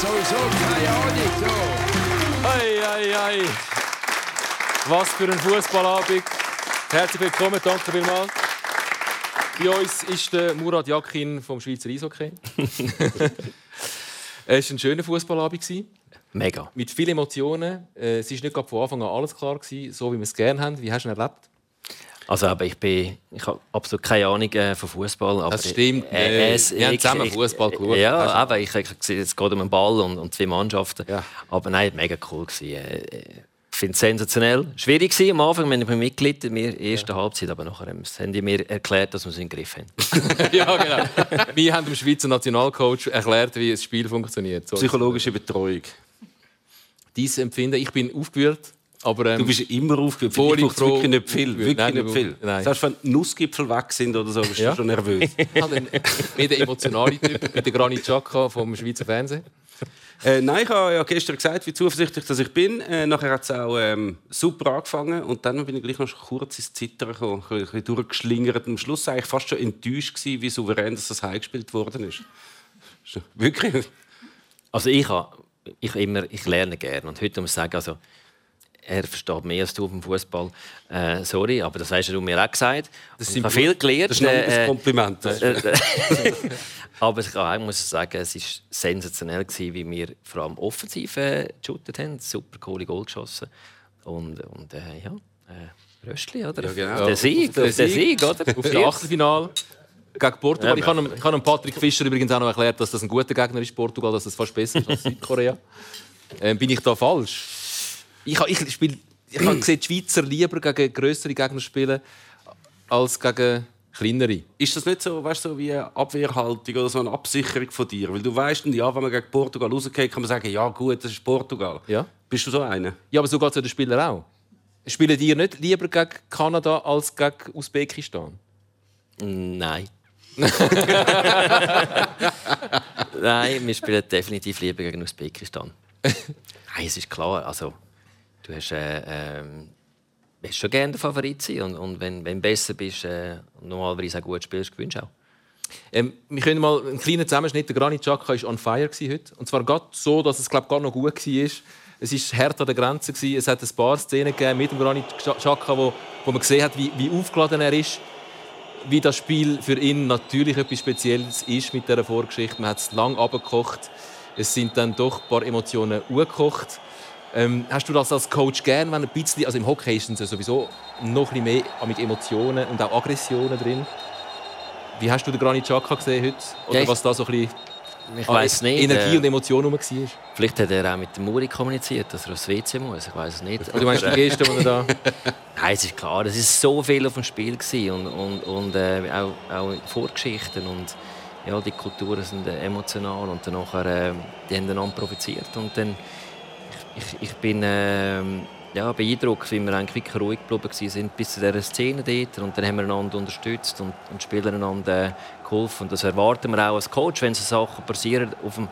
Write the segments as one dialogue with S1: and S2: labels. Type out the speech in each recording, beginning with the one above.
S1: sowieso keine Ahnung. So.
S2: Ei, ei, ei. Was für ein Fußballabend. Herzlich willkommen, danke vielmals. Bei uns ist der Murat Yakin vom Schweizer Eishockey. es war ein schöner Fußballabend.
S3: Mega.
S2: Mit vielen Emotionen. Äh, Es war nicht gerade von Anfang an alles klar, gewesen, so wie wir es gerne haben. Wie hast du ihn erlebt?
S3: Also, aber ich bin, ich habe absolut keine Ahnung äh, von Fußball.
S2: Das stimmt. Äh, wir haben zusammen Fußball geschaut.
S3: Ja,
S2: Also-
S3: aber ich, ich, sehe, es geht um einen Ball und, und zwei Mannschaften.
S2: Ja.
S3: Aber nein, mega cool gewesen. Äh, äh, Ich finde es sensationell. Schwierig war am Anfang, wenn ich bin Mitglied in der ersten Halbzeit, aber nachher haben sie- haben die mir erklärt, dass wir es im Griff haben.
S2: ja, genau. wir haben dem Schweizer Nationalcoach erklärt, wie das Spiel funktioniert. So
S4: Psychologische Betreuung.
S2: Dieses Empfinden. Ich bin aufgewühlt, aber ähm,
S4: Du bist immer aufgewühlt. Für
S2: Völlig
S4: dich braucht's
S2: pro-
S4: wirklich nicht viel. Wirklich
S2: Nein,
S4: nicht viel.
S2: Nein.
S4: Selbst wenn Nussgipfel weg sind oder so, bist
S2: Ja.
S4: du schon nervös.
S2: ich habe den, mehr den emotionalen Typ mit der Granit Xhaka vom Schweizer Fernsehen.
S4: Äh, nein, ich habe ja gestern gesagt, wie zuversichtlich dass ich bin. Äh, nachher hat es auch ähm, super angefangen. Und dann bin ich gleich noch kurz ins Zittern gekommen, ein bisschen durchgeschlingert. Am Schluss war ich fast schon enttäuscht, gewesen, wie souverän dass das heimgespielt worden ist. Ist Wirklich.
S3: Also ich, habe, ich, immer, ich lerne gerne und heute muss ich sagen, also, er versteht mehr als du vom Fußball. Äh, sorry, aber das hast du mir auch gesagt.
S2: Das sind
S3: ich habe viel gelernt.
S4: Das ist ein
S3: äh,
S4: Kompliment. Das ist-
S3: Äh, Aber ich auch muss sagen, es war sensationell, gewesen, wie wir vor allem offensiv äh, geshootet haben. Super coole Goal geschossen. Und, und äh, ja, äh, Röstli, oder?
S4: Ja, genau.
S3: Auf Den Sieg,
S2: Der
S3: auf den
S2: Sieg.
S3: Sieg, oder?
S2: Auf das Achtelfinale gegen Portugal.
S3: Ja,
S2: ich habe dem- ich habe dem Patrick Fischer übrigens auch noch erklärt, dass das ein guter Gegner ist, Portugal, dass das fast besser ist als Südkorea. Ähm, bin ich da falsch? Ich, habe- ich, spiel, ich habe gesehen, die Schweizer lieber gegen größere Gegner spielen als gegen kleinere.
S4: Ist das nicht so, weißt, du, so wie eine Abwehrhaltung oder so eine Absicherung von dir? Weil du weißt, ja, wenn man gegen Portugal rausgeht, kann man sagen, ja gut, das ist Portugal.
S2: Ja.
S4: Bist du so einer?
S2: Ja, aber so geht es ja den Spielern auch. Spielen die nicht lieber gegen Kanada als gegen Usbekistan?
S3: Nein. Nein, wir spielen definitiv lieber gegen Usbekistan. Nein, es ist klar. Also, du hast, äh, ähm, willst schon gerne der Favorit sein. Und, und wenn, wenn du besser bist äh, und normalerweise auch gut spielst, gewinnst du auch.
S2: Ähm, wir können mal einen kleinen Zusammenschnitt. Der Granit Xhaka war on fire heute. Und zwar gerade so, dass es glaub, gar noch gut war. Es war hart an der Grenze. Es hat ein paar Szenen gegeben mit dem Granit Xhaka, wo, wo man gesehen hat, wie, wie aufgeladen er ist. Wie das Spiel für ihn natürlich etwas Spezielles ist mit dieser Vorgeschichte. Man hat es lange abgekocht. Es sind dann doch ein paar Emotionen hochgekocht. Ähm, hast du das als Coach gern, wenn ein bisschen, also im Hockey ist es ja sowieso noch ein bisschen mehr mit Emotionen und auch Aggressionen drin. Wie hast du den Granit Xhaka gesehen heute? Oder
S3: Ja, ich-
S2: was da so ein bisschen
S3: Ich weiß nicht.
S2: Energie
S3: äh,
S2: und Emotion rum war?
S3: vielleicht hat er auch mit dem Muri kommuniziert, dass er aufs WC muss. Ich weiß es nicht.
S2: Du meinst die Geste, die er da...
S3: Nein, es ist klar, es ist so viel auf dem Spiel gewesen und, und, und äh, auch, auch Vorgeschichten und ja, die Kulturen sind äh, emotional und danach äh, die haben einander provoziert und dann ich, ich, bin äh, ja, beeindruckt, wie wir eigentlich wirklich ruhig geblieben sind bis zu dieser Szene dort. Und dann haben wir einander unterstützt und, und Spieler einander äh, geholfen und das erwarten wir auch als Coach, wenn so Sachen passieren auf dem,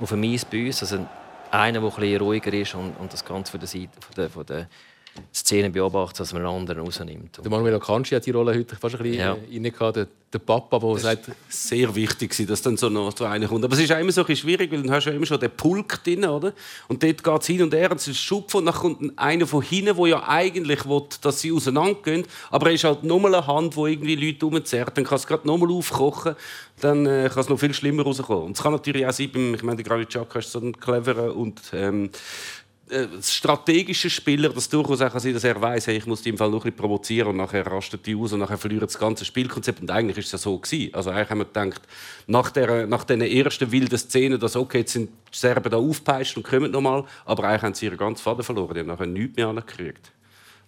S3: auf dem Eis bei uns, also einer, der ein bisschen ruhiger ist und, und das Ganze von der Seite von der, von der Szene beobachtet, dass man einen anderen rausnimmt.
S2: Der Manuel Akanji hat die Rolle heute fast ein bisschen
S3: Ja.
S2: reingehabt. Der, der Papa, der sagt,
S4: sehr wichtig, dass dann so noch einer kommt. Aber es ist auch immer so ein bisschen schwierig, weil dann hast du ja immer schon den Pulk drin, oder? Und dort geht es hin und her, und es ist Schupf und dann kommt einer von hinten, der ja eigentlich will, dass sie auseinandergehen, aber er ist halt nur eine Hand, wo irgendwie Leute rumzerrt. Dann kann es gerade nochmal aufkochen, dann äh, kann es noch viel schlimmer rauskommen. Und es kann natürlich auch sein, beim, ich meine, der Granit Xhaka ist so ein cleverer und ähm, äh, strategischer Spieler, das durchaus auch sein, dass er weiß, hey, ich muss die im Fall noch ein provozieren und nachher rastet die aus und nachher verliert das ganze Spielkonzept. Und eigentlich ist es ja so gewesen. Also eigentlich haben wir gedacht, nach der, nach den ersten wilden Szenen, dass okay, jetzt sind die Serben da aufgepeitscht und kommen nochmal, aber eigentlich haben sie ihren ganzen Faden verloren. Die haben nachher nichts mehr angekriegt.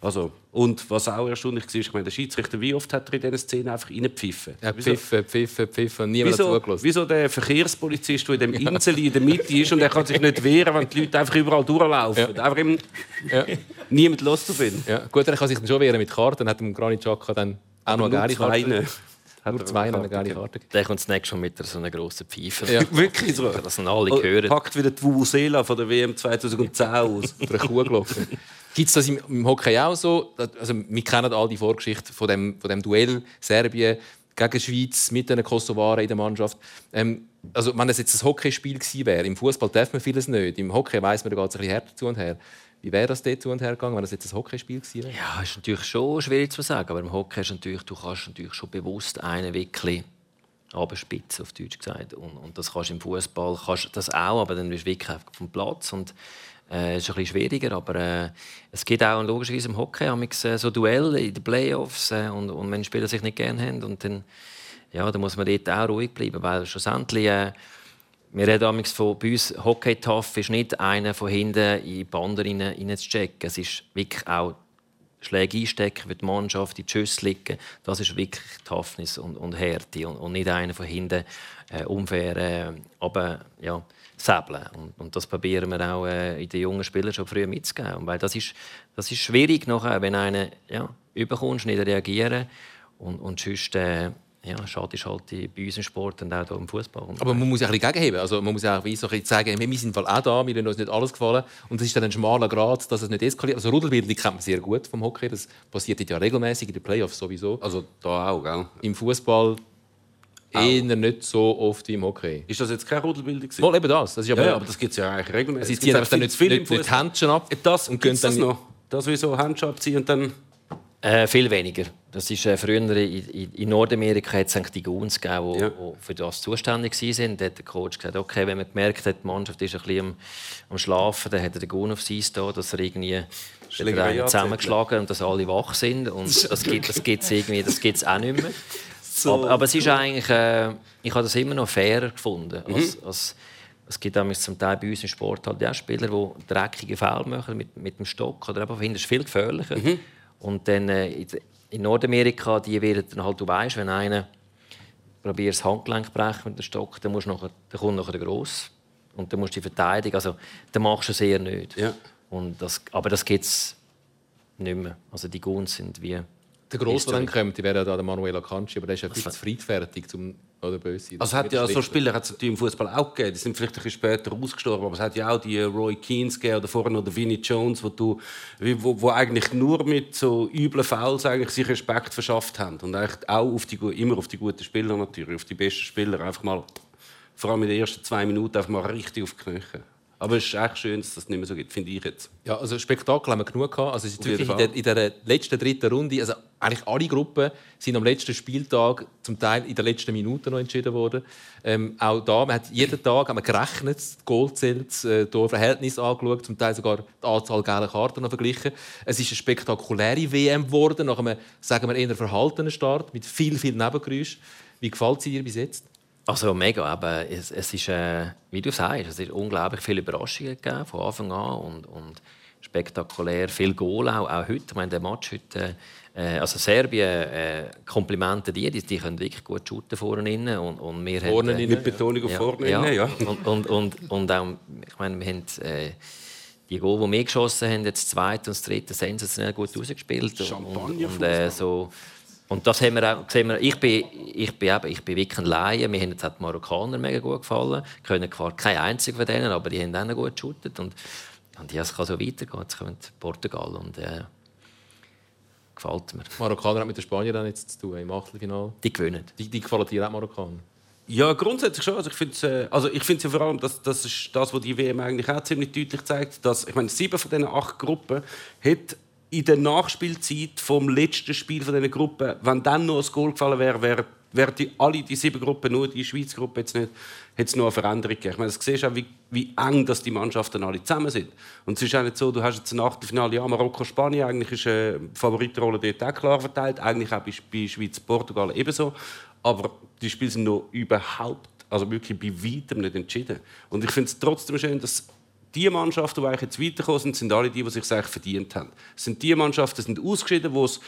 S4: Also, und was auch erstaunlich war, ich meine, der Schiedsrichter, wie oft hat er in diesen Szenen einfach reingepfiffen?
S2: ja, pfiffen, pfiffen, pfiffen. Niemand hat
S4: Wieso,
S2: zugelassen.
S4: wieso der Verkehrspolizist, der in dem Insel in der Mitte ist und er kann sich nicht wehren, wenn die Leute einfach überall durchlaufen. Einfach im,
S2: Ja.
S4: niemand los zu finden.
S2: Ja. Gut, er kann sich dann schon wehren mit Karten. Dann hat dem Granit Xhaka dann auch noch eine geile. Karte.
S4: Hat
S2: Nur zwei
S4: eine
S2: noch eine
S4: Karte.
S3: Der kommt das nächste Mal mit so einer grossen Pfeife.
S2: Ja.
S4: Wirklich so.
S3: Dass dann alle
S4: Oh,
S3: hören.
S4: Packt wieder die Vuvuzela von der WM 2010 aus.
S2: Oder eine Kuh gelaufen. Gibt es das im, im Hockey auch so? Also, wir kennen all die Vorgeschichte von dem, von dem Duell Serbien gegen Schweiz mit den Kosovaren in der Mannschaft. Ähm, also wenn es jetzt ein Hockeyspiel gewesen wäre, im Fußball darf man vieles nicht, im Hockey weiß man, da geht es ein bisschen härter zu und her. Wie wäre das dort zu und her gegangen, wenn es jetzt ein Hockeyspiel gewesen wäre?
S3: Ja, ist natürlich schon schwierig zu sagen, aber im Hockey ist natürlich, du kannst natürlich schon bewusst einen wirklich abspitzen, auf Deutsch gesagt. Und, und das kannst du im Fußball das auch, aber dann bist du wirklich vom Platz und äh, ist ein bisschen schwieriger, aber äh, es gibt auch logischerweise im Hockey äh, so Duelle in den Playoffs äh, und, und wenn Spieler sich nicht gerne haben und dann, ja, dann muss man dort auch ruhig bleiben, weil schlussendlich äh, wir reden von bei uns Hockey Tough ist nicht einer von hinten in die Bande rein, zu checken. Es ist wirklich auch Schläge einstecken für die Mannschaft, die Schüsse liegen. Das ist wirklich Toughness und, und Härte und, und nicht einer von hinten äh, unfair äh, aber ja säbeln. Und, und, das probieren wir auch äh, in den jungen Spielern schon früh mitzugeben. Weil das ist, das ist schwierig nachher, wenn einer ja, überkommst, nicht reagieren und, und sonst, äh, ja, schade ist halt bei uns im Sport und auch hier im Fußball.
S2: Aber man muss ja ein bisschen gegenheben. Also man muss auch wie so ein sagen, wir sind auch da, mir ist nicht alles gefallen. Und es ist dann ein schmaler Grad, dass es nicht eskaliert. Also Rudelbildung kennt man sehr gut vom Hockey. Das passiert ja regelmäßig in den Playoffs sowieso.
S4: Also da auch, gell?
S2: Im Fußball eher nicht so oft wie im Hockey.
S4: Ist das jetzt keine Rudelbildung?
S2: Wohl eben das. das ist
S4: aber, ja, aber das gibt es ja eigentlich regelmäßig.
S2: Sie ziehen einfach dann nicht, nicht, nicht Händchen ab.
S4: Das, und das noch? Das wie so Händchen abziehen und dann...
S3: Äh, viel weniger. Das ist äh, früher in, in, Nordamerika hat es die Goons gegeben, die, ja. für das zuständig waren. Da hat der Coach gesagt, okay, wenn man gemerkt hat, die Mannschaft ist ein bisschen am, am Schlafen, dann hat er den Goon aufs Eis da, dass er irgendwie zusammengeschlagen und dass alle wach sind. Und das gibt es das irgendwie, das gibt's auch nicht mehr. So. Aber, aber, es ist eigentlich, äh, ich habe das immer noch fairer gefunden. Mhm. Als, als, es gibt zum Teil bei uns im Sport halt auch Spieler, die dreckige Fälle machen mit, mit dem Stock oder einfach finden, es viel gefährlicher. Mhm. Und dann äh, in Nordamerika, die werden dann halt, du weißt, wenn einer probiert das Handgelenk brechen mit dem Stock, dann, musst nachher, dann kommt nachher der Gross und dann musst du die verteidigen. Also, dann machst du es eher nicht.
S4: Ja.
S3: Und das, aber das gibt es nicht mehr. Also die Guns sind wie
S2: der Grosse, der dann kommt, wäre ja der Manuel Akanji, aber der ist ja viel zu friedfertig, um oder böse sein.
S4: Also hat ja so Spieler hat es natürlich im Fußball auch gegeben. Die sind vielleicht ein bisschen später ausgestorben, aber es hat ja auch die Roy Keens gegeben oder vorher noch der Vinnie Jones, wo, du, wo, wo eigentlich nur mit so üblen Fouls eigentlich sich Respekt verschafft haben und eigentlich auch auf die, immer auf die guten Spieler natürlich, auf die besten Spieler einfach mal vor allem in den ersten zwei Minuten einfach mal richtig auf die Knöchel. Aber es ist echt schön, dass das nicht mehr so gibt, finde ich jetzt.
S2: Ja, also Spektakel haben wir genug gehabt. Also es ist wirklich in der, in der, letzten dritten Runde, also eigentlich alle Gruppen sind am letzten Spieltag zum Teil in der letzten Minute noch entschieden worden. Ähm, auch da, man hat jeden Tag haben wir gerechnet, das Goalzählt, das äh, Verhältnis angeschaut, zum Teil sogar die Anzahl gelber Karten noch verglichen. Es ist eine spektakuläre WM geworden, nach einem, sagen wir, eher verhaltenen Start mit viel, viel Nebengeräusch. Wie gefällt sie dir bis jetzt?
S3: Also mega, aber es, es ist, äh, wie du sagst, es ist unglaublich viele Überraschungen gegeben von Anfang an und, und spektakulär, viel Goal auch, auch heute. Ich meine, der Match heute, äh, also Serbien, äh, Komplimente dir, die, die können wirklich gut shooten vorne und, und wir
S4: vorne haben, äh, mit Betonung auf
S3: ja,
S4: vorne
S3: ja, ja. Und, und, und, und auch, ich meine, wir haben äh, die Goal, die wir geschossen haben, jetzt das zweite und das dritte sensationell gut rausgespielt
S4: Champagner
S3: und, und äh, so und das haben wir auch gesehen. Ich bin, ich bin, eben, ich bin wirklich ein Laie. Mir haben jetzt die Marokkaner mega gut gefallen. Ich können zwar kein einziger von denen, aber die haben auch gut geshootet. Und, und ja, es kann so weitergehen. Jetzt kommt Portugal und äh, gefällt mir.
S2: Marokkaner hat mit den Spaniern jetzt zu tun im Achtelfinale.
S3: Die gewinnen.
S2: Die, die gefallen dir auch Marokkaner?
S4: Ja, grundsätzlich schon. Also ich finde es äh, also ich ja vor allem, dass, das ist das, was die WM eigentlich auch ziemlich deutlich zeigt, dass ich meine, sieben von diesen acht Gruppen hat in der Nachspielzeit vom letzten Spiel von dieser Gruppe, wenn dann noch ein Goal gefallen wäre, wäre wären die, alle die sieben Gruppen, nur die Schweizer Gruppe jetzt nicht, hätte es noch eine Veränderung gegeben. Ich meine, du siehst auch, wie, wie eng dass die Mannschaften alle zusammen sind. Und es ist auch nicht so, du hast jetzt ein Achtelfinale, ja, Marokko-Spanien, eigentlich ist eine Favoritenrolle dort auch klar verteilt, eigentlich auch bei, bei Schweiz-Portugal ebenso. Aber die Spiele sind noch überhaupt, also wirklich bei weitem nicht entschieden. Und ich finde es trotzdem schön, dass die Mannschaften, die jetzt weitergekommen sind, sind alle die, die sich verdient haben. Es sind die Mannschaften, die sind ausgeschieden, wo es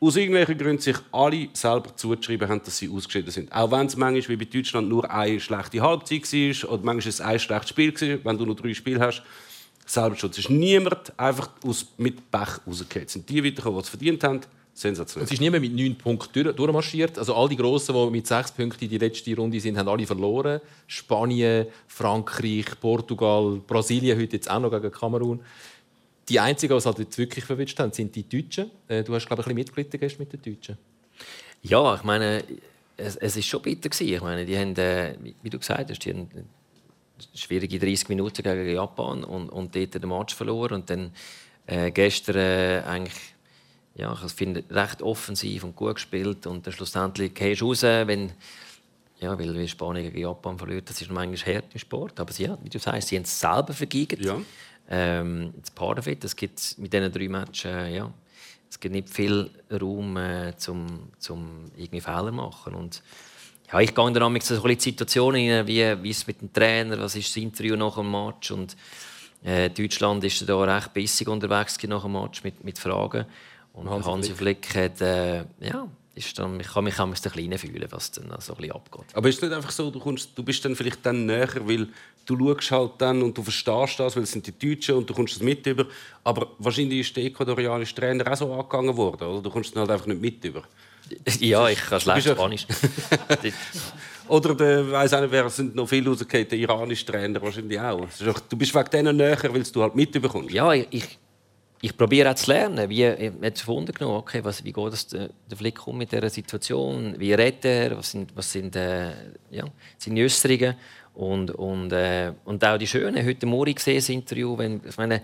S4: aus irgendwelchen Gründen sich alle selber zugeschrieben haben, dass sie ausgeschieden sind. Auch wenn es manchmal, wie bei Deutschland, nur eine schlechte Halbzeit war oder manchmal ein schlechtes Spiel war, wenn du nur drei Spiele hast. Selber schon. Es ist niemand einfach aus, mit Pech rausgekommen. Es sind die weitergekommen, die es verdient haben. Sensationell.
S2: Es ist niemand mit neun Punkten durchmarschiert. Also all die Grossen, die mit sechs Punkten in die letzte Runde sind, haben alle verloren. Spanien, Frankreich, Portugal, Brasilien heute jetzt auch noch gegen Kamerun. Die einzigen, die es halt jetzt wirklich verwünscht haben, sind die Deutschen. Äh, du hast, glaube ich, ein bisschen mitgelitten mit den Deutschen.
S3: Ja, ich meine, es, es ist schon bitter gewesen. Ich meine, die haben, äh, wie du gesagt hast, die haben schwierige 30 Minuten gegen Japan und, und dort den Match verloren und dann äh, gestern äh, eigentlich ja, ich finde recht offensiv und gut gespielt und dann schlussendlich gehst du raus, wenn ja, weil, weil Spanien gegen Japan verliert, das ist manchmal hart im Sport, aber sie, ja, wie du sagst, sie haben es selber vergeigt.
S4: Ja.
S3: Ähm, das Paarfit, es gibt mit diesen drei Matches, äh, ja, es gibt nicht viel Raum äh, zum, zum irgendwie Fehler zu machen und ja, ich gehe dann so ein bisschen Situationen rein, wie, wie es mit dem Trainer, was ist das Interview nach dem Match und äh, Deutschland ist da recht bissig unterwegs nach dem Match mit, mit Fragen und Hansi, Hansi Flick. Flick hat, äh, ja, ist dann, ich kann mich auch ein bisschen fühlen, was dann so ein bisschen abgeht.
S4: Aber ist es nicht einfach so, du, kommst, du bist dann vielleicht dann näher, weil du schaust halt dann und du verstehst das, weil es sind die Deutschen und du kommst das mit über. Aber wahrscheinlich ist der ecuadorianische Trainer auch so angegangen worden, oder? Du kommst dann halt einfach nicht mit über.
S3: Ja, ich kann schlecht Spanisch.
S4: Oder der, weiss auch nicht, wer sind noch viel rausgefallen, der iranische Trainer wahrscheinlich auch. Du bist wegen denen näher, weil du halt mitbekommst.
S3: Ja, ich, ich probiere auch zu lernen, wie hat es genommen, okay, was, wie geht es der, der Flick um mit dieser Situation, wie redet er, was sind, was sind äh, ja, seine Äußerungen? Und, und, äh, und auch die Schönen, heute Morgen gesehen, das Interview, wenn, ich meine,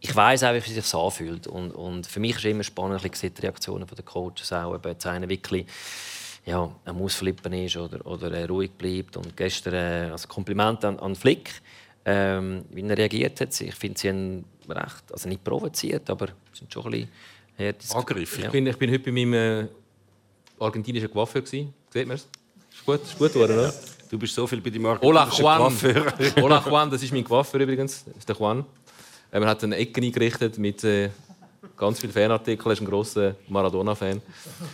S3: ich weiß auch, wie es sich anfühlt. Und, und für mich ist immer spannend, die Reaktionen der Coaches auch, ob jetzt einer wirklich ja, am Ausflippen ist oder, oder äh, ruhig bleibt. Und gestern äh, also Kompliment an, an Flick, ähm, wie er reagiert hat. Ich finde, sie haben recht, also nicht provoziert, aber sind schon ein bisschen
S2: Angriff. Ja. Ich, bin, ich bin heute bei meinem äh, argentinischen Coiffeur. Sieht man es? Ist gut, ist gut oder? Ja.
S4: Du bist so viel bei deinem argentinischen
S2: Coiffeur. Hola Juan, das ist mein Coiffeur übrigens. Das ist der Juan. Er hat eine Ecke eingerichtet mit äh, ganz viele Fanartikel. Er ist ein grosser Maradona-Fan.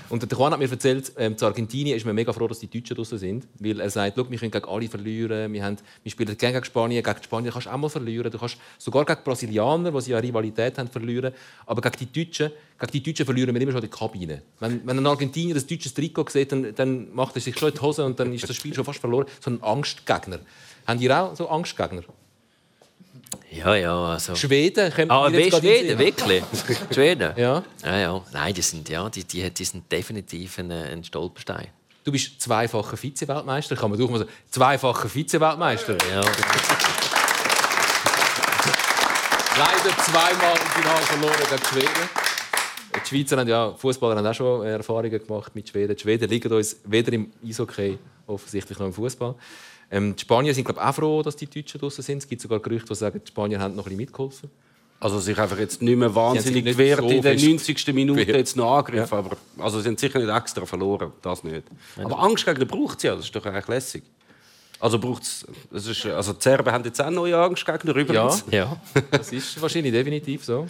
S2: Und der Juan hat mir erzählt, ähm, zu Argentinien ist man mega froh, dass die Deutschen draußen sind. Weil er sagt, wir können gegen alle verlieren. Wir, haben, wir spielen gegen Spanien. Gegen Spanien kannst du auch mal verlieren. Du kannst sogar gegen Brasilianer, die ja Rivalität haben, verlieren. Aber gegen die Deutschen, gegen die Deutschen verlieren wir immer schon die Kabine. Wenn, wenn ein Argentinier das deutsche Trikot sieht, dann, dann macht er sich schon in die Hose und dann ist das Spiel schon fast verloren. So ein Angstgegner. Haben ihr auch so Angstgegner?
S3: Ja, ja, also.
S2: Schweden?
S3: Ah, wie Schweden, wirklich? Schweden?
S2: Ja.
S3: ja. Ja, Nein, die sind, ja, die, die, die sind definitiv ein, ein Stolperstein.
S2: Du bist zweifacher Vize-Weltmeister, kann man durchaus sagen. Zweifacher Vize-Weltmeister.
S3: Ja.
S2: Leider zweimal im Finale verloren gegen Schweden. Die Schweizer haben ja, Fußballer haben auch schon Erfahrungen gemacht mit Schweden. Die Schweden liegen uns weder im Eishockey offensichtlich noch im Fußball. Ähm, die Spanier sind glaube auch froh, dass die Deutschen draußen sind. Es gibt sogar Gerüchte, die sagen, die Spanier haben noch ein bisschen mitgeholfen.
S4: Also sich einfach jetzt nicht mehr wahnsinnig nicht gewehrt so in der 90. Minute jetzt noch angegriffen. Ja. Aber also sie haben sicher nicht extra verloren, das nicht. Aber Angst gegen den braucht es ja, das ist doch eigentlich lässig. Also braucht's, das ist, also die Serben haben jetzt auch neue Angstgegner übrigens.
S2: Ja, ja. das ist wahrscheinlich definitiv so.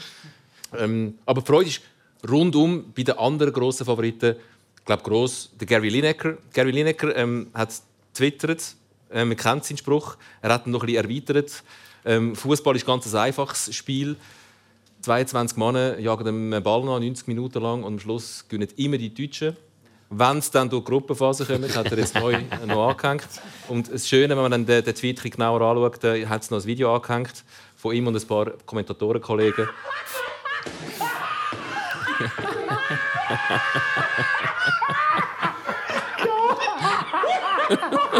S2: Ähm, aber die Freude ist rundum bei den anderen grossen Favoriten, ich glaube gross, der Gary Lineker. Gary Lineker ähm, hat twittert, äh, man kennt seinen Spruch. Er hat ihn noch bisschen erweitert. Ähm, Fußball ist ganz ein einfaches Spiel. 22 Männer jagen den Ball an, 90 Minuten lang und am Schluss gewinnen immer die Deutschen. Wenn es dann durch die Gruppenphase kommt, hat er jetzt neu noch angehängt. Und das Schöne, wenn man dann den, den Tweet genauer anschaut, äh, hat es noch ein Video angehängt von ihm und ein paar Kommentatorenkollegen.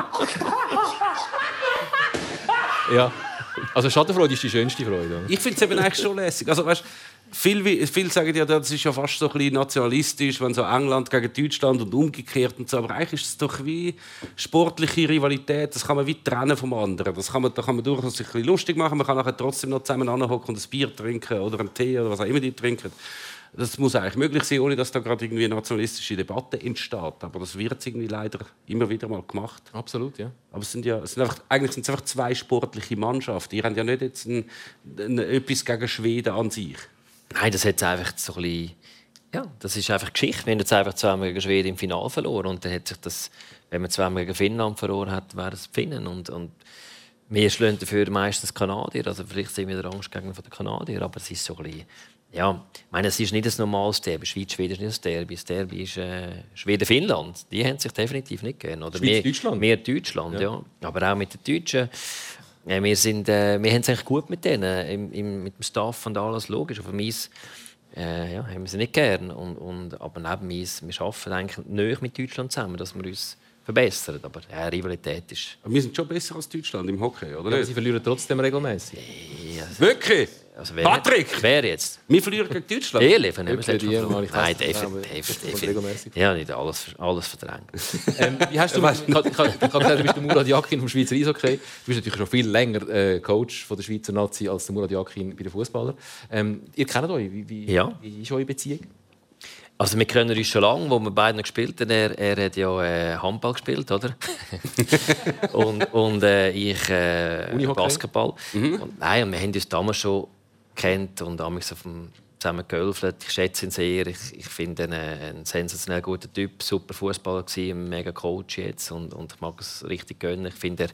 S2: ja. Also Schadenfreude ist die schönste Freude.
S4: Ich finde es eben eigentlich schon lässig. Also, weißt, viele, viele sagen ja, das ist ja fast so ein bisschen nationalistisch, wenn so England gegen Deutschland und umgekehrt und so. Aber eigentlich ist es doch wie sportliche Rivalität. Das kann man wie trennen vom anderen. Das kann man, da kann man durchaus sich ein lustig machen. Man kann nachher trotzdem noch zusammen anhocken und ein Bier trinken oder einen Tee oder was auch immer die trinken. Das muss eigentlich möglich sein, ohne dass da gerade irgendwie eine nationalistische Debatte entsteht. Aber das wird irgendwie leider immer wieder mal gemacht.
S2: Absolut, ja.
S4: Aber es sind ja, es sind einfach, eigentlich sind es einfach zwei sportliche Mannschaften. Ihr habt ja nicht jetzt ein, ein, etwas gegen Schweden an sich.
S3: Nein, das hat einfach so ein bisschen ja, das ist einfach Geschichte. Wir haben jetzt einfach zweimal gegen Schweden im Finale verloren und dann hat sich das, wenn man zweimal gegen Finnland verloren hat, wäre es Finnen und, und wir schlagen dafür meistens Kanadier. Also vielleicht sind wir der Angstgegner der Kanadier, aber es ist so ein bisschen ja, ich meine, es ist nicht ein normales Derby. Schweiz-Schweden ist nicht ein Derby. Das Derby ist äh, Schweden-Finnland. Die haben sich definitiv nicht gern. Oder
S2: Schweiz-Deutschland?
S3: Mehr Deutschland, ja. ja. Aber auch mit den Deutschen. Ja, wir, sind, äh, wir haben es eigentlich gut mit denen, im, im, mit dem Staff und alles, logisch. Auf mich äh, ja, haben wir sie nicht gern. Und, und, aber neben uns, wir arbeiten eigentlich näher mit Deutschland zusammen, dass wir uns verbessern. Aber ja, Rivalität ist...
S4: Wir sind schon besser als Deutschland im Hockey, oder?
S2: Aber
S4: nicht?
S2: sie verlieren trotzdem regelmäßig.
S3: Ja,
S4: Wirklich?
S3: Also wer,
S4: Patrick!
S3: Wer jetzt?
S4: Wir verlieren gegen Deutschland.
S3: Ehrlich, Nein, David,
S2: Ja,
S3: nicht alles, alles verdrängt.
S2: Ähm, wie hast du, ich, ich, ich, gesagt, du bist der Murat Yakin vom Schweizer Eishockey. Du bist natürlich schon viel länger äh, Coach von der Schweizer Nazi als der Murat Yakin bei den Fußballern. Ähm, ihr kennt euch. Wie, wie,
S3: Ja.
S2: wie ist eure Beziehung?
S3: Also wir kennen uns schon lange, wo wir beide noch gespielt haben. Er, er hat ja äh, Handball gespielt, oder? und und äh, ich äh? Basketball. Und, nein, und wir haben uns damals schon kennt und damals auf dem zusammen geholfen. Ich schätze ihn sehr. Ich, ich finde ihn ein sensationell guter Typ, super Fußballer gewesen, ein mega Coach jetzt und, und ich mag es richtig gönnen. Ich finde er,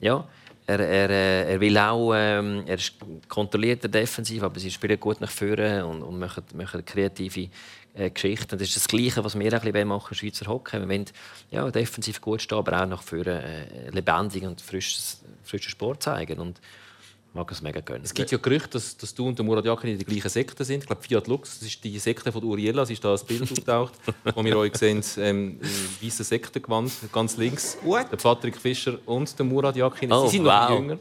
S3: ja, er, er, äh, er will auch, ähm, er ist kontrollierter defensiv, aber sie spielen gut nach vorne und, und machen, machen kreative äh, Geschichten. Das ist das Gleiche, was wir auch ein bisschen machen Schweizer Hockey. Wir wollen ja, defensiv gut stehen, aber auch nach vorne äh, lebendig und frisches, frischen Sport zeigen. Und mag es mega gönnen.
S2: Es gibt ja Gerüchte, dass, dass du und der Murat Yakin in der gleichen Sekte sind. Ich glaube, Fiat Lux, das ist die Sekte von Uriella. Es ist da ein Bild aufgetaucht, wo wir euch sehen, ähm, im weißen Sektengewand, ganz links. Der Patrick Fischer und der Murat Yakin.
S3: Oh,
S2: Sie sind noch
S3: wow.
S2: bisschen jünger.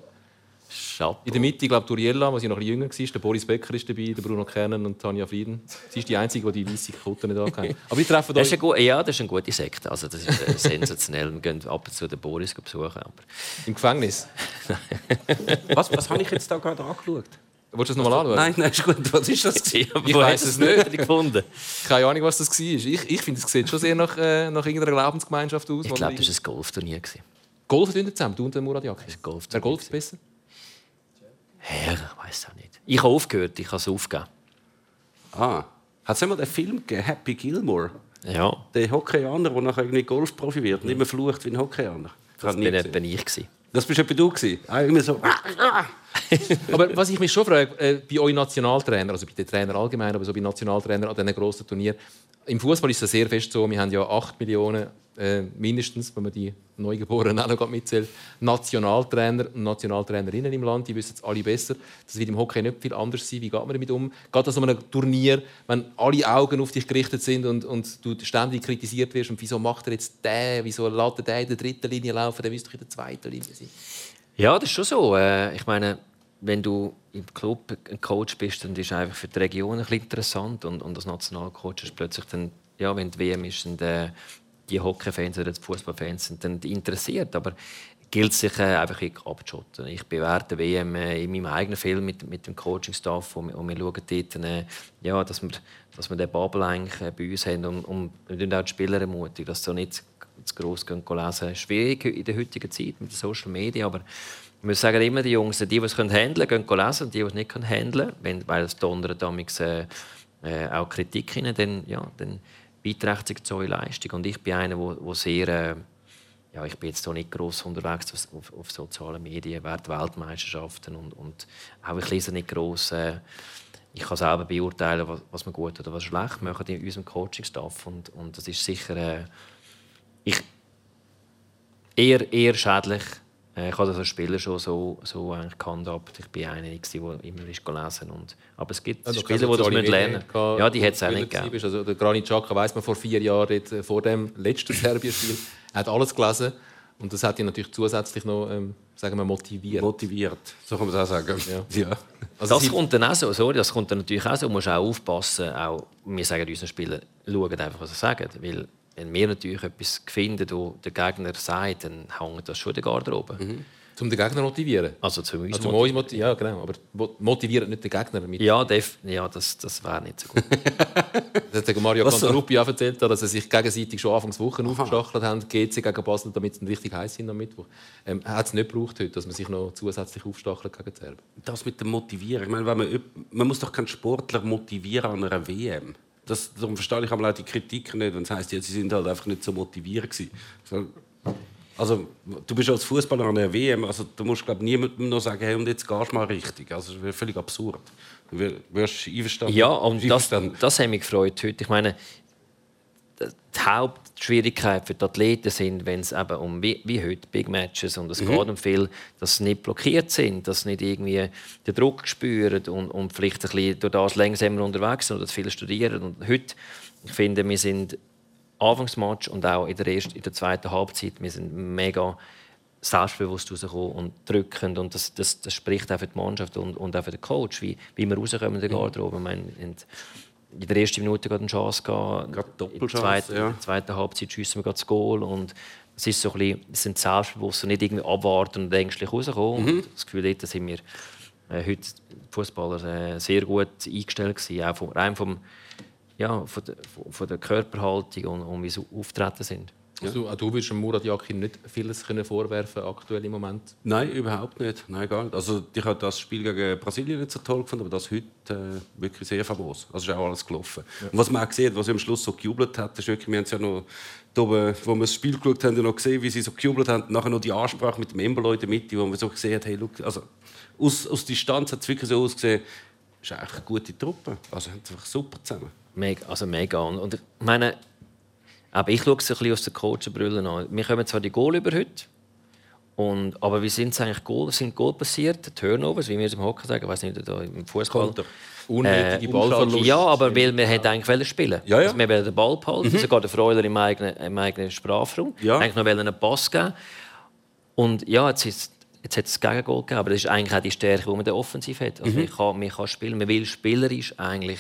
S3: Chapeau.
S2: In der Mitte, ich glaube, Uriella, die noch ein bisschen jünger war. Der Boris Becker ist dabei, der Bruno Kernen und Tanja Frieden. Sie ist die Einzige, die die weiße Kutte nicht anhat. Aber ich treffe
S3: Das ist
S2: euch
S3: eine gute, ja, das ist eine gute Sekte. Also, das ist äh, sensationell. Wir gehen ab und zu den Boris besuchen. Aber
S2: im Gefängnis.
S4: Was, was habe ich jetzt da gerade angeschaut?
S2: Willst du das nochmal anschauen?
S4: Nein, nein, ist gut. Was ist das?
S2: Ich weiss es nicht.
S3: gefunden.
S2: Keine Ahnung, was das war. Ich, ich finde, es sieht schon sehr nach, äh, nach irgendeiner Glaubensgemeinschaft aus.
S3: Ich glaube, das war ein Golfturnier. gewesen.
S2: Golfen tun ihr zusammen, du und der Murat
S3: ein Golfturnier
S2: Wer golft besser?
S3: Herr, ich weiß auch nicht. Ich habe aufgehört, ich habe es aufgegeben.
S4: Ah, hat es einmal den Film gegeben, Happy Gilmore?
S3: Ja,
S4: Der Hockeyaner, der nachher irgendwie Golfprofi wird und immer flucht wie ein Hockeyaner.
S3: Das bin etwa ich. Gewesen.
S4: Das bist etwa du gewesen. Ah, immer so.
S2: Aber was ich mich schon frage, äh, bei euch Nationaltrainer, also bei den Trainern allgemein, aber so bei Nationaltrainern an diesen grossen Turnieren, im Fußball ist es sehr fest so, wir haben ja 8 Millionen äh, mindestens, wenn man die Neugeborenen auch noch mitzählt, Nationaltrainer und Nationaltrainerinnen im Land, die wissen es alle besser. Das wird im Hockey nicht viel anders sein. Wie geht man damit um? Geht das um ein Turnier, wenn alle Augen auf dich gerichtet sind und, und du ständig kritisiert wirst und wieso macht er jetzt den, wieso lässt er den in der dritten Linie laufen, der müsste doch in der zweiten Linie sein.
S3: Ja, das ist schon so. Äh, Ich meine, wenn du im Club ein Coach bist, dann ist es einfach für die Region ein interessant. Und, und als Nationalcoach ist plötzlich dann, ja, wenn die WM ist, und, äh, die Hockey-Fans oder die Fußballfans sind dann interessiert. Aber gilt sich äh, einfach abzuschotten. Ich bewerte WM äh, in meinem eigenen Film mit, mit dem Coaching-Staff und, und wir schauen dort, äh, ja, dass wir, dass wir den Bubble eigentlich äh, bei uns haben und, und wir auch die Spieler ermutigen, dass sie nicht zu gross gehen lesen. Schwierig in der heutigen Zeit mit den Social Media, aber wir sagen immer, die Jungs, die, die es handeln können, gehen lesen und die, die es nicht handeln können, weil es donnert damals äh, äh, auch Kritik rein, dann, ja, dann beeinträchtigt eure Leistung. Und ich bin einer, wo sehr... Äh, ja, ich bin jetzt hier nicht gross unterwegs auf, auf, auf sozialen Medien, während Weltmeisterschaften und, und auch ich lese nicht gross. Äh, ich kann selber beurteilen, was, was wir gut oder was schlecht machen in unserem Coaching-Staff und, und das ist sicher äh, ich, eher, eher schädlich. Äh, Ich habe das als Spieler schon so, so eigentlich gehandhabt. Ich bin einer, der immer ist gelesen und Aber es gibt
S2: Also,
S3: Spieler, die das müssen lernen müssen. Ja, die hätte es auch nicht gegeben.
S2: Also, der Granit Xhaka weiss man vor vier Jahren, dort, äh, vor dem letzten Serbien-Spiel, er hat alles gelesen. Und das hat ihn natürlich zusätzlich noch ähm, sagen wir, motiviert.
S4: Motiviert, so kann man es auch sagen.
S2: Ja.
S4: Ja.
S2: Also
S3: das
S2: sie-
S3: kommt dann auch so, sorry, das kommt dann natürlich auch so. Du musst auch aufpassen, auch, wir sagen unseren Spielern, schaut einfach, was sie sagen. Weil wenn wir natürlich etwas finden, wo der Gegner sagt, dann hängt das schon in der Garderobe.
S2: Um den Gegner motivieren.
S3: Also zu uns.
S2: Also, um uns moti- ja, genau. Aber mo- motiviert nicht den Gegner. Mit.
S3: ja, def ja, das, das wäre nicht so gut.
S2: Das hat der Mario? Cantaruppi auch erzählt, dass sie sich gegenseitig schon Anfangs Woche aufgestachelt haben, GC gegen Basel, damit sie richtig heiß sind am Mittwoch. Ähm, hat es nicht gebraucht heute, dass man sich noch zusätzlich aufstachelt gegen Serben.
S4: Das mit dem Motivieren. Ich meine, wenn man, man muss doch keinen Sportler motivieren an einer WM. Das, darum verstehe ich aber auch die Kritik nicht, wenn es heisst, ja, sie sind halt einfach nicht so motiviert gewesen. So- Also, du bist als Fußballer an einer WM, also du musst glaub, niemandem noch sagen, hey, und jetzt gehst du mal richtig. Also, das wäre völlig absurd. Du wärst einverstanden.
S3: Ja, und das, das hat mich gefreut heute. Ich meine, die Hauptschwierigkeit für die Athleten sind, wenn es eben um wie, wie heute Big Matches und es geht um viel, dass sie nicht blockiert sind, dass sie nicht irgendwie den Druck spüren und, und vielleicht ein bisschen durch das langsamer unterwegs sind oder viel studieren. Und heute, ich finde, wir sind Anfangsmatch und auch in der, ersten, in der zweiten Halbzeit, wir sind mega selbstbewusst rausgekommen und drückend. Und das, das, das spricht auch für die Mannschaft und, und auch für den Coach, wie, wie wir rauskommen in der Garderobe. Mhm. In der ersten Minute eine Chance gehabt.
S4: In der zweiten,
S3: ja. in der zweiten Halbzeit schiessen wir das Goal. Und es ist so ein bisschen, sind selbstbewusst und nicht irgendwie abwarten und ängstlich rauskommen. Mhm. Und das Gefühl, da sind wir äh, heute Fußballer äh, sehr gut eingestellt gewesen, auch vom, rein vom, ja, von, der, von der Körperhaltung und, und wie sie auftreten sind.
S2: Ja. Also, du würdest Murat Yakin nicht vieles können vorwerfen aktuell im Moment?
S4: Nein, überhaupt nicht. Nein, gar nicht. Also, ich habe das Spiel gegen Brasilien nicht so toll gefunden, aber das heute äh, wirklich sehr famos. Also ist auch alles gelaufen. Ja. Und was man auch gesehen was am Schluss so gejubelt hat, ist wirklich, wir haben es ja noch oben, wo wir das Spiel geschaut haben, noch gesehen, wie sie so gejubelt haben. Nachher noch die Ansprache mit dem Embolo in der Mitte, wo man so gesehen hat, hey, look, also aus, aus Distanz hat es wirklich so ausgesehen, ist eigentlich eine gute Truppe. Also haben einfach super zusammen.
S3: Mega, also mega. Und ich meine, aber ich schaue es ein bisschen aus der Coachbrille an. Wir kommen zwar die Goal über heute, und, aber wie sind es eigentlich Goal, sind Goal passiert? Turnovers, wie wir es im Hockey sagen, ich weiß nicht, da im Fußball.
S2: Unnötige äh, Ballverlust.
S3: Ja, aber weil wir hätten eigentlich spielen
S4: ja, ja.
S3: Also wir wollen den Ball behalten, mhm. sogar der Freuler im eigenen, im eigenen Sprachraum. Ja. Eigentlich noch einen Pass geben. Und ja, jetzt ist Jetzt hat es das Gegengol gegeben, aber das ist eigentlich auch die Stärke, die man der Offensiv hat. Also mhm. man, kann, man kann spielen, man will spielerisch eigentlich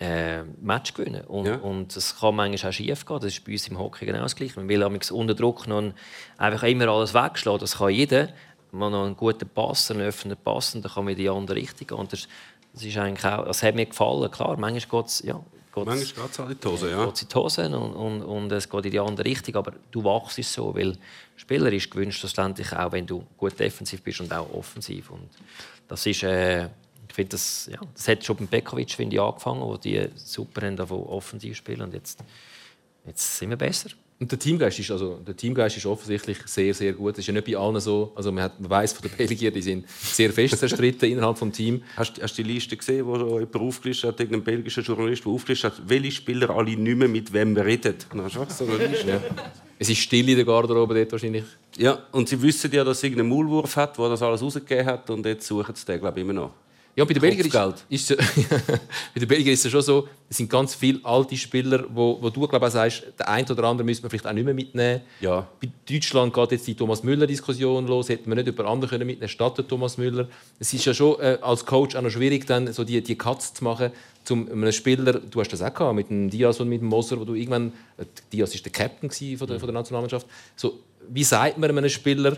S3: äh, Match gewinnen. Und, ja. und das kann manchmal auch schief gehen. Das ist bei uns im Hockey genau das Gleiche. Man will unter Druck noch einfach immer alles wegschlagen. Das kann jeder. Man noch einen guten Pass, einen öffnenden Pass, und dann kann man in die andere Richtung gehen. Und das, das, ist eigentlich auch, das hat mir gefallen. Klar, manchmal geht es ja,
S4: Manchmal geht es in die Hose, ja.
S3: Geht's in die Hose und, und, und, es geht in die andere Richtung. Aber du wachst so, weil Spieler ist gewünscht, schlussendlich auch, wenn du gut defensiv bist und auch offensiv. Und das ist, äh, ich finde, das, ja, das hat schon beim Bekovic finde ich, angefangen, wo die super haben, offensiv spielen und jetzt, jetzt sind wir besser.
S2: Und der Teamgeist ist, also, der Teamgeist ist offensichtlich sehr, sehr gut. Das ist ja nicht bei allen so. Also man, hat, man weiss von den Belgiern, die sind sehr fest zerstritten innerhalb des Teams.
S4: Hast, du die Liste gesehen, wo jemand aufgelistet hat, irgendein belgischer Journalist, der aufgelistet hat, welche Spieler alle nicht mehr mit wem reden? Dann hast du so eine Liste. Ja.
S2: Es ist still in der Garderobe dort wahrscheinlich.
S4: Ja, und sie wissen ja, dass es irgendeinen Maulwurf hat, der das alles rausgegeben hat und jetzt suchen sie den, glaube ich, immer noch.
S2: Ja, bei den Belgiern ist, ist, bei den Belgiern ist es schon so, es sind ganz viele alte Spieler, wo, wo du glaube ich sagst, der eine oder andere müssen wir vielleicht auch nicht mehr mitnehmen.
S4: Ja.
S2: Bei Deutschland geht jetzt die Thomas Müller Diskussion los, hätten wir nicht über andere können mitnehmen statt Thomas Müller. Es ist ja schon äh, als Coach auch noch schwierig dann so die die Cuts zu machen, zum einem Spieler, du hast das auch gehabt, mit dem Diaz und mit dem Moser, wo du irgendwann äh, Diaz ist der Captain von der, von der Nationalmannschaft. So, wie sagt man einem Spieler,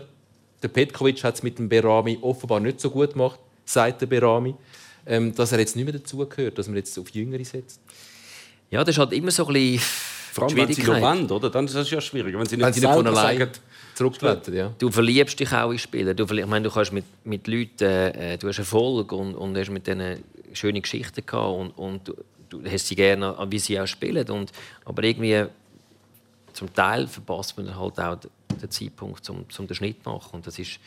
S2: der Petkovic hat es mit dem Berami offenbar nicht so gut gemacht sagt der Berami, ähm, dass er jetzt nicht mehr dazugehört, dass man jetzt auf Jüngere setzt?
S3: Ja, das ist halt immer so ein bisschen
S4: Vor allem, wenn sie noch wollen, oder? Dann ist das ja schwierig. Wenn sie nicht,
S2: wenn sie nicht von alleine zurückblättern, ja.
S3: Du verliebst dich auch in Spieler. Du, ich meine, du kannst mit, mit Leuten, äh, du hast Erfolg und, und hast mit denen schöne Geschichten gehabt und, und du, du hast sie gerne, wie sie auch spielen. Und, aber irgendwie zum Teil verpasst man halt auch den Zeitpunkt, um, um den Schnitt zu machen. Und das ist,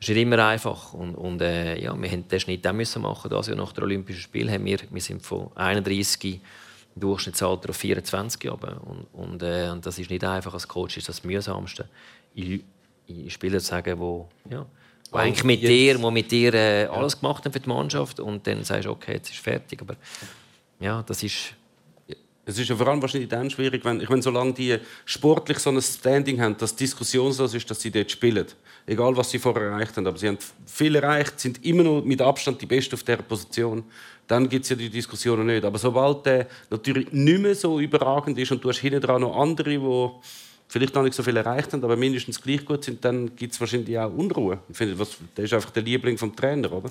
S3: ist nicht immer einfach. Und, und äh, ja, wir mussten den Schnitt auch müssen machen. Das Jahr nach den Olympischen Spielen haben wir, wir sind von 31 Durchschnittsalter auf 24 aber und, und, äh, und das ist nicht einfach als Coach ist das mühsamste in, in Spieler zu sagen wo ja wo eigentlich mit dir wo mit dir äh, alles gemacht haben für die Mannschaft und dann sagst du okay jetzt ist fertig aber ja das ist
S4: es ist ja vor allem wahrscheinlich dann schwierig, wenn, ich meine, solange die sportlich so ein Standing haben, dass diskussionslos ist, dass sie dort spielen. Egal, was sie vorher erreicht haben. Aber sie haben viel erreicht, sind immer noch mit Abstand die Besten auf dieser Position. Dann gibt es ja die Diskussionen nicht. Aber sobald der natürlich nicht mehr so überragend ist und du hast hinten dran noch andere, die vielleicht noch nicht so viel erreicht haben, aber mindestens gleich gut sind, dann gibt es wahrscheinlich auch Unruhe. Ich finde, was, der ist einfach der Liebling vom Trainer, oder?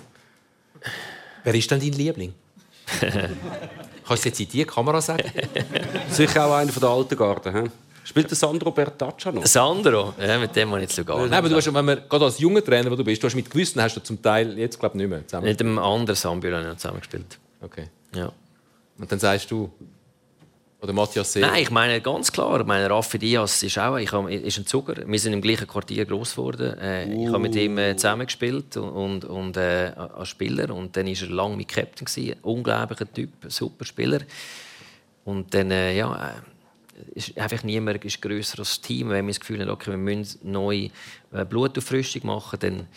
S2: Wer ist denn dein Liebling? Kannst du jetzt in die Kamera sagen?
S4: Sicher auch einer von der alten Garde. He? Spielt der Sandro Bertaccia noch?
S3: Sandro? Ja, mit dem habe ich jetzt sogar
S2: Nein, aber du hast, wenn man, gerade als junger Trainer, wo du bist, du hast mit Gewissen hast du zum Teil jetzt glaube nicht mehr
S3: zusammen. Mit dem anderen Sambio habe ich zusammen gespielt.
S2: Okay.
S3: Ja.
S2: Und dann sagst du, oder Matthias
S3: Seeler? Nein, ich meine ganz klar. Ich meine, Raffi Diaz ist auch ich hab, ist ein Zucker. Wir sind im gleichen Quartier groß geworden. Äh, uh. Ich habe mit ihm äh, zusammengespielt und, und, und äh, als Spieler. Und dann war er lange mit Captain. Gewesen. Unglaublicher Typ, super Spieler. Und dann, äh, ja, äh, ist einfach niemand ist grösser als das Team. Wenn wir das Gefühl haben, okay, wir müssen neue äh, Blutauffrischung machen, dann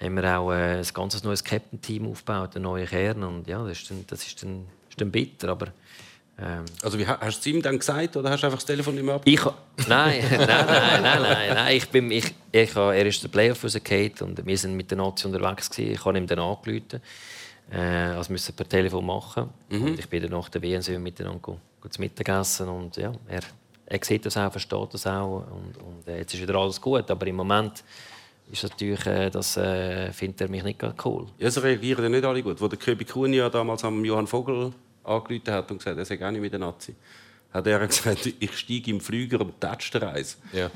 S3: haben wir auch äh, ein ganz neues Captain-Team aufgebaut, einen neuen Kern. Und ja, das ist dann, das ist dann, ist dann bitter. Aber Ähm,
S4: Also wie, hast du es ihm dann gesagt oder hast du einfach das Telefon nicht mehr ab?
S3: ich, nein, nein, nein, nein, nein, nein. Ich bin, ich, ich, er ist der Playoff rausgefallen und wir sind mit der Nazi unterwegs gewesen. Ich habe ihm dann angerufen. Äh, also müssen per Telefon machen. Und ich bin dann nach der wir miteinander go, zu Mittagessen und ja, er, er sieht das auch, versteht das auch und, und äh, jetzt ist wieder alles gut. Aber im Moment ist natürlich, äh, das äh, findet er mich nicht gerade cool.
S4: Ja, so reagieren ja nicht alle gut. Wo der Köbi Kuhn ja damals am Johann Vogel angerufen hat und gesagt, er sei gar nicht mit der Nazi, hat er gesagt, ich steige im Flüger und tätsche den Eis.
S2: Ja.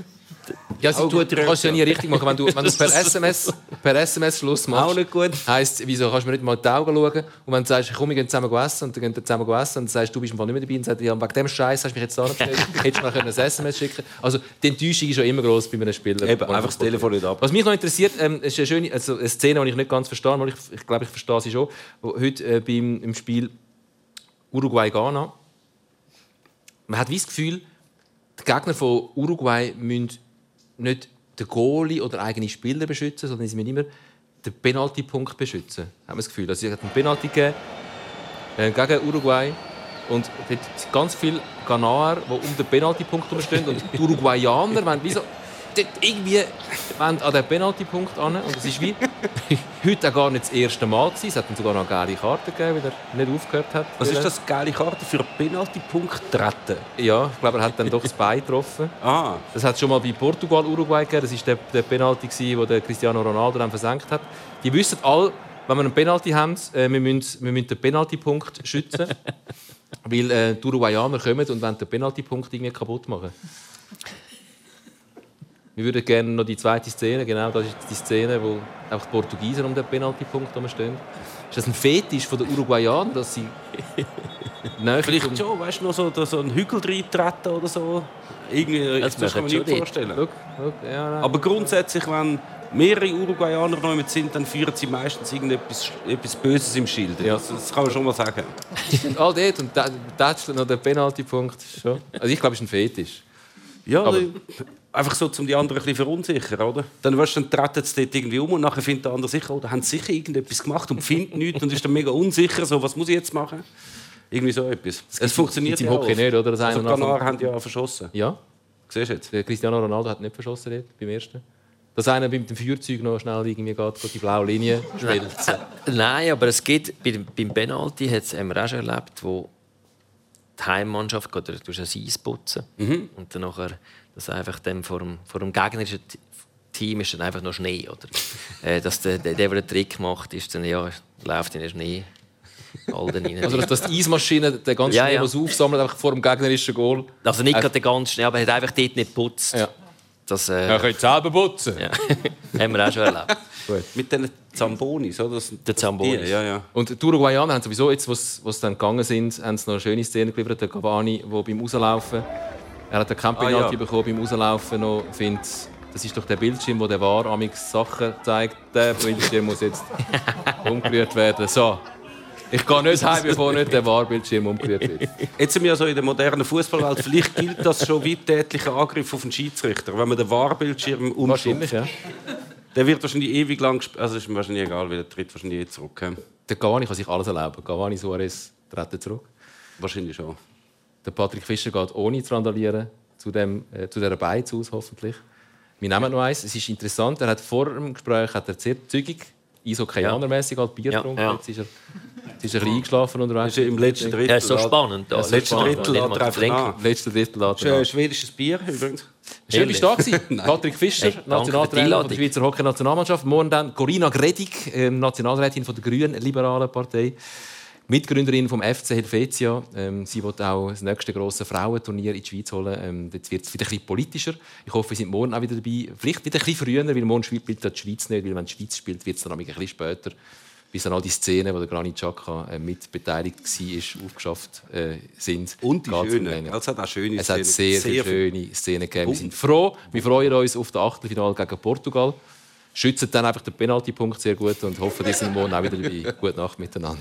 S2: Ja, also, du, du kannst ja nie richtig machen, wenn du, wenn du per SMS, per SMS Schluss machst.
S4: Auch nicht gut.
S2: Heisst, wieso kannst du mir nicht mal in die Augen schauen? Und wenn du sagst, komm, wir gehen zusammen essen, und dann gehen wir zusammen essen, und du sagst, du bist im Fall nicht mehr dabei, und sagst, ja, wegen dem Scheiß hast du mich jetzt da gestellt, hättest du mir ein SMS schicken Also, die Enttäuschung ist ja immer groß bei einem Spieler.
S4: Eben, einfach das Telefon nicht ab.
S2: Was mich noch interessiert, ähm, ist eine schöne also eine Szene, die ich nicht ganz verstehe, weil ich, ich glaube, ich verstehe sie schon. Heute äh, beim, im Spiel Uruguay-Ghana. Man hat wie das Gefühl, die Gegner von Uruguay müssen nicht den Goalie oder eigene Spieler beschützen, sondern sie müssen immer den Penaltypunkt beschützen. Hat man das Gefühl. Also, sie hat einen Penalty gegeben äh, gegen Uruguay. Und dort sind ganz viele Ghanaer, die um den Penaltypunkt stehen. Und die Uruguayaner wollen wie so dort irgendwie wollen an den Penaltypunkt an. Und es ist wie heute auch gar nicht das erste Mal gewesen. Es hat dann sogar noch eine gelbe Karte gegeben, weil er nicht aufgehört hat.
S4: Was ist das geile Karte für einen Penaltypunkt treten?
S2: Ja, ich glaube, er hat dann doch das Bein getroffen.
S4: Ah,
S2: Das hat schon mal bei Portugal Uruguay gegeben. Das war der, der Penalty, gewesen, den Cristiano Ronaldo dann versenkt hat. Die wissen alle, wenn wir einen Penalty haben, äh, wir, müssen, wir müssen den Penaltypunkt schützen. weil äh, die Uruguayaner kommen und wollen den Penaltypunkt irgendwie kaputt machen. Wir würden gerne noch die zweite Szene, genau, das ist die Szene, wo auch die Portugiesen um den Penaltypunkt stehen. Ist das ein Fetisch von den Uruguayanern, dass sie
S4: vielleicht schon, weißt du, noch so, so einen Hügel reintreten oder so. Irgendwie,
S3: Das
S4: das, kann man
S3: machen
S4: nicht vorstellen.
S2: Schau, schau, ja.
S4: Aber grundsätzlich, wenn mehrere Uruguayaner noch mit sind, dann führen sie meistens irgendetwas etwas Böses im Schild.
S2: Ja.
S4: Das, das kann man schon mal sagen.
S2: All dort und da- tätschelt noch der Penaltypunkt. Also ich glaube, es ist ein Fetisch.
S4: Ja,
S2: Aber-
S4: einfach so, um die anderen ein bisschen verunsichern, oder? Dann, weißt, du, dann treten sie dort irgendwie um und nachher findet der andere sicher, oh, da haben sie sicher irgendetwas gemacht und findet nichts und ist dann mega unsicher, so, was muss ich jetzt machen? Irgendwie so etwas. Es funktioniert
S2: gibt's im
S4: ja
S2: Hockey
S4: oft.
S2: nicht, oder? Das
S4: Also
S2: eine
S4: die
S2: nach dem-
S4: Kanaren haben ja verschossen.
S2: Ja,
S4: Siehst du jetzt?
S2: der Cristiano Ronaldo hat nicht verschossen dort, beim ersten. Dass einer mit dem Feuerzeug noch schnell irgendwie geht, die blaue Linie schmelzen.
S3: Nein, aber es gibt, beim Penalty hat's- haben wir auch schon erlebt, wo die Heimmannschaft geht, du ein Eis putzen und dann nachher, dass einfach dem vor dem, vor dem gegnerischen Team ist dann einfach noch Schnee. Oder? äh, dass der, der, der, den Trick macht, ist dann, ja, läuft in den Schnee. Dann.
S2: Also dass, die Eismaschine den ganzen
S3: Ja,
S2: Schnee
S3: ja.
S2: aufsammelt einfach vor dem gegnerischen Goal.
S3: Also nicht
S2: Äh,
S3: gerade den ganzen Schnee, aber er hat einfach dort nicht geputzt.
S2: Ja.
S3: Das äh,
S2: könnt selber putzen.
S3: ja. haben wir auch schon erlebt.
S4: Mit den Zambonis, oder? Das,
S3: Der Zambonis.
S4: Die, ja, ja.
S2: Und die Uruguayaner haben sowieso, jetzt, was was dann gegangen sind, haben sie noch eine schöne Szene geliefert. Der Cavani, der beim Rauslaufen, er hat keinen
S4: Ah,
S2: Penalty
S4: ja.
S2: bekommen beim Rauslaufen noch, findet, das ist doch der Bildschirm, wo der War amix Sachen zeigt. Der Bildschirm muss jetzt umgerührt werden. So. Ich gehe nicht heim, bevor nicht der War-Bildschirm umgerührt wird.
S4: Jetzt sind wir so in der modernen Fußballwelt. Vielleicht gilt das schon wie tätlicher Angriff auf den Schiedsrichter, wenn man den Wahrbildschirm
S2: Wahrscheinlich,
S4: umschubst.
S2: ja.
S4: Der wird wahrscheinlich ewig lang gesp- Also ist mir wahrscheinlich egal, weil der tritt wahrscheinlich eh zurück.
S2: Der Cavani kann sich alles erlauben. Cavani, Suarez treten zurück.
S4: Wahrscheinlich schon.
S2: Der Patrick Fischer geht ohne zu randalieren zu, dem, äh, zu dieser Beiz aus, hoffentlich. Wir nehmen noch eins. Es ist interessant, er hat vor dem Gespräch hat er sehr zügig, Eishockey-mäßig halt Bier
S3: Ja,
S2: getrunken.
S3: ja.
S2: Jetzt ist er, jetzt ist er ein bisschen eingeschlafen unterwegs.
S4: Ist im letzten Drittel.
S3: Ja, ist so spannend. Da.
S4: Das letzte
S3: Spannend.
S4: Drittel
S3: mal
S4: er einfach.
S2: Letzter Drittel
S4: ist ein schwedisches Bier übrigens.
S2: Schön, bist du da. Patrick Fischer,
S3: Hey,
S2: Nationaltrainer der Schweizer Hockey-Nationalmannschaft. Morgen dann Corinna Gredig, ähm, Nationalrätin von der Grünen Liberalen Partei. Mitgründerin vom FC Helvetia. Ähm, sie wird auch das nächste grosse Frauenturnier in die Schweiz holen. Ähm, jetzt wird es wieder ein bisschen politischer. Ich hoffe, wir sind morgen auch wieder dabei. Vielleicht wieder ein bisschen früher, weil morgen spielt die Schweiz nicht. Weil wenn die Schweiz spielt, wird es dann ein bisschen später. Bis dann all die Szenen, wo der Granit Xhaka äh, mit beteiligt war, aufgeschafft äh, sind.
S4: Und die schönen.
S2: länger.
S4: Es hat auch schöne
S2: Es hat sehr, sehr schöne Szenen gegeben. Wir sind froh. Wir freuen uns auf das Achtelfinale gegen Portugal. Schützen dann einfach den Penaltypunkt sehr gut und hoffen, dass sind morgen auch wieder dabei. Gute Nacht miteinander.